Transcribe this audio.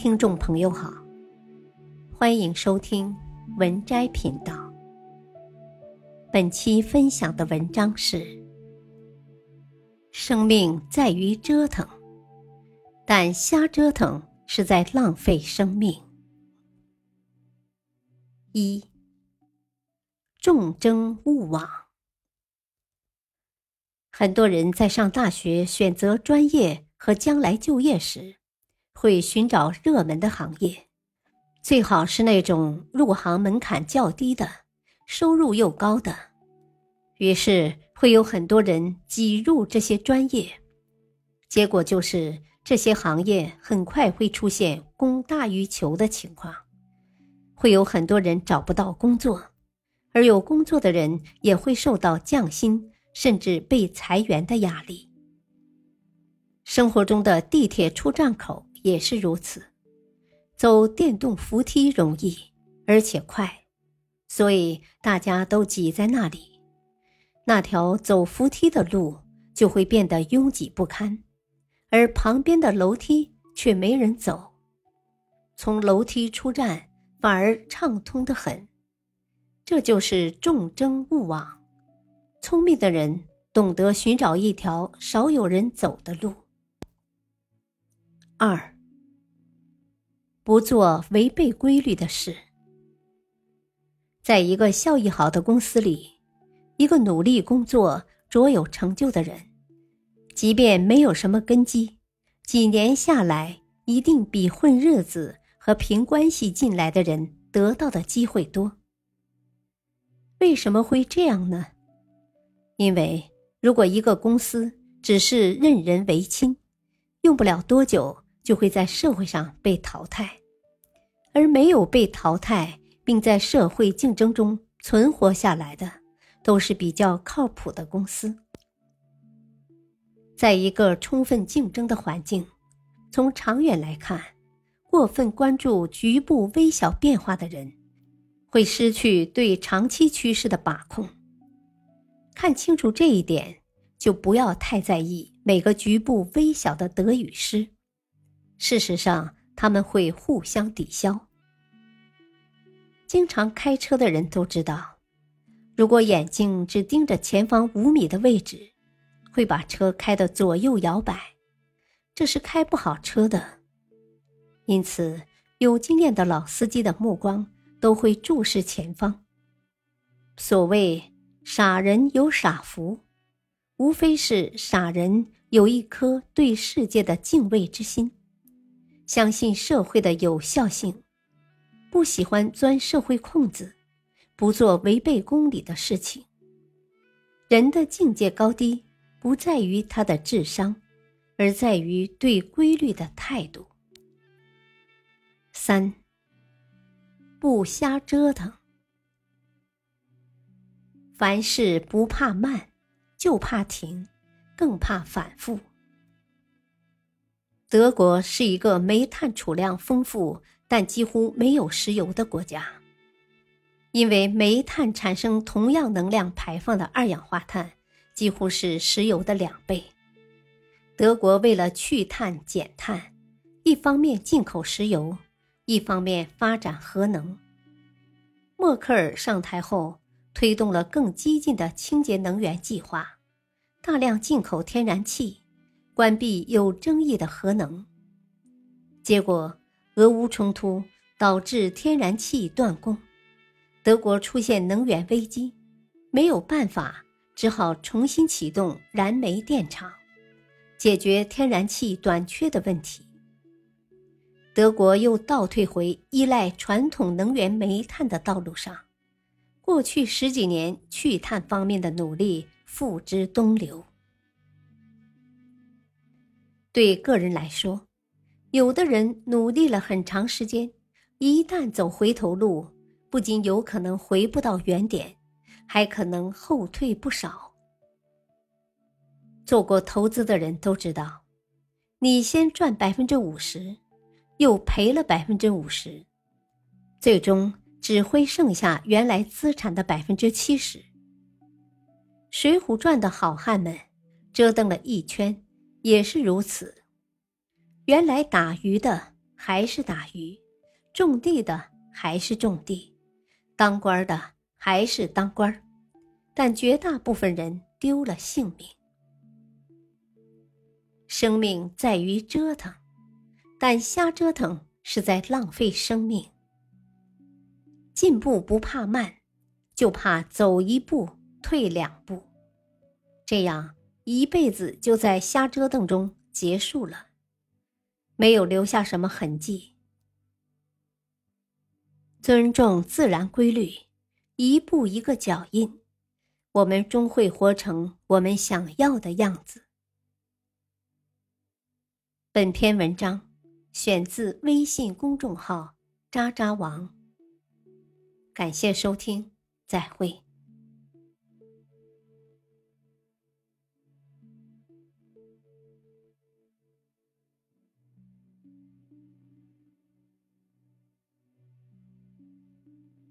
听众朋友好，欢迎收听文摘频道。本期分享的文章是：生命在于折腾，但瞎折腾是在浪费生命。一，众争勿往。很多人在上大学、选择专业和将来就业时。会寻找热门的行业，最好是那种入行门槛较低的、收入又高的。于是会有很多人挤入这些专业，结果就是这些行业很快会出现供大于求的情况，会有很多人找不到工作，而有工作的人也会受到降薪甚至被裁员的压力。生活中的地铁出站口。也是如此，走电动扶梯容易，而且快，所以大家都挤在那里。那条走扶梯的路就会变得拥挤不堪，而旁边的楼梯却没人走，从楼梯出站反而畅通的很。这就是众争勿往。聪明的人懂得寻找一条少有人走的路。二，不做违背规律的事。在一个效益好的公司里，一个努力工作、卓有成就的人，即便没有什么根基，几年下来，一定比混日子和凭关系进来的人得到的机会多。为什么会这样呢？因为如果一个公司只是任人唯亲，用不了多久。就会在社会上被淘汰，而没有被淘汰并在社会竞争中存活下来的，都是比较靠谱的公司。在一个充分竞争的环境，从长远来看，过分关注局部微小变化的人，会失去对长期趋势的把控。看清楚这一点，就不要太在意每个局部微小的得与失。事实上，他们会互相抵消。经常开车的人都知道，如果眼睛只盯着前方五米的位置，会把车开得左右摇摆，这是开不好车的。因此，有经验的老司机的目光都会注视前方。所谓“傻人有傻福”，无非是傻人有一颗对世界的敬畏之心。相信社会的有效性，不喜欢钻社会空子，不做违背公理的事情。人的境界高低，不在于他的智商，而在于对规律的态度。三，不瞎折腾。凡事不怕慢，就怕停，更怕反复。德国是一个煤炭储量丰富但几乎没有石油的国家，因为煤炭产生同样能量排放的二氧化碳几乎是石油的两倍。德国为了去碳减碳，一方面进口石油，一方面发展核能。默克尔上台后，推动了更激进的清洁能源计划，大量进口天然气。关闭有争议的核能，结果俄乌冲突导致天然气断供，德国出现能源危机，没有办法，只好重新启动燃煤电厂，解决天然气短缺的问题。德国又倒退回依赖传统能源煤炭的道路上，过去十几年去碳方面的努力付之东流。对个人来说，有的人努力了很长时间，一旦走回头路，不仅有可能回不到原点，还可能后退不少。做过投资的人都知道，你先赚百分之五十，又赔了百分之五十，最终只会剩下原来资产的百分之七十。《水浒传》的好汉们折腾了一圈。也是如此，原来打鱼的还是打鱼，种地的还是种地，当官的还是当官但绝大部分人丢了性命。生命在于折腾，但瞎折腾是在浪费生命。进步不怕慢，就怕走一步退两步，这样一辈子就在瞎折腾中结束了，没有留下什么痕迹。尊重自然规律，一步一个脚印，我们终会活成我们想要的样子。本篇文章选自微信公众号“渣渣王”。感谢收听，再会。Thank you.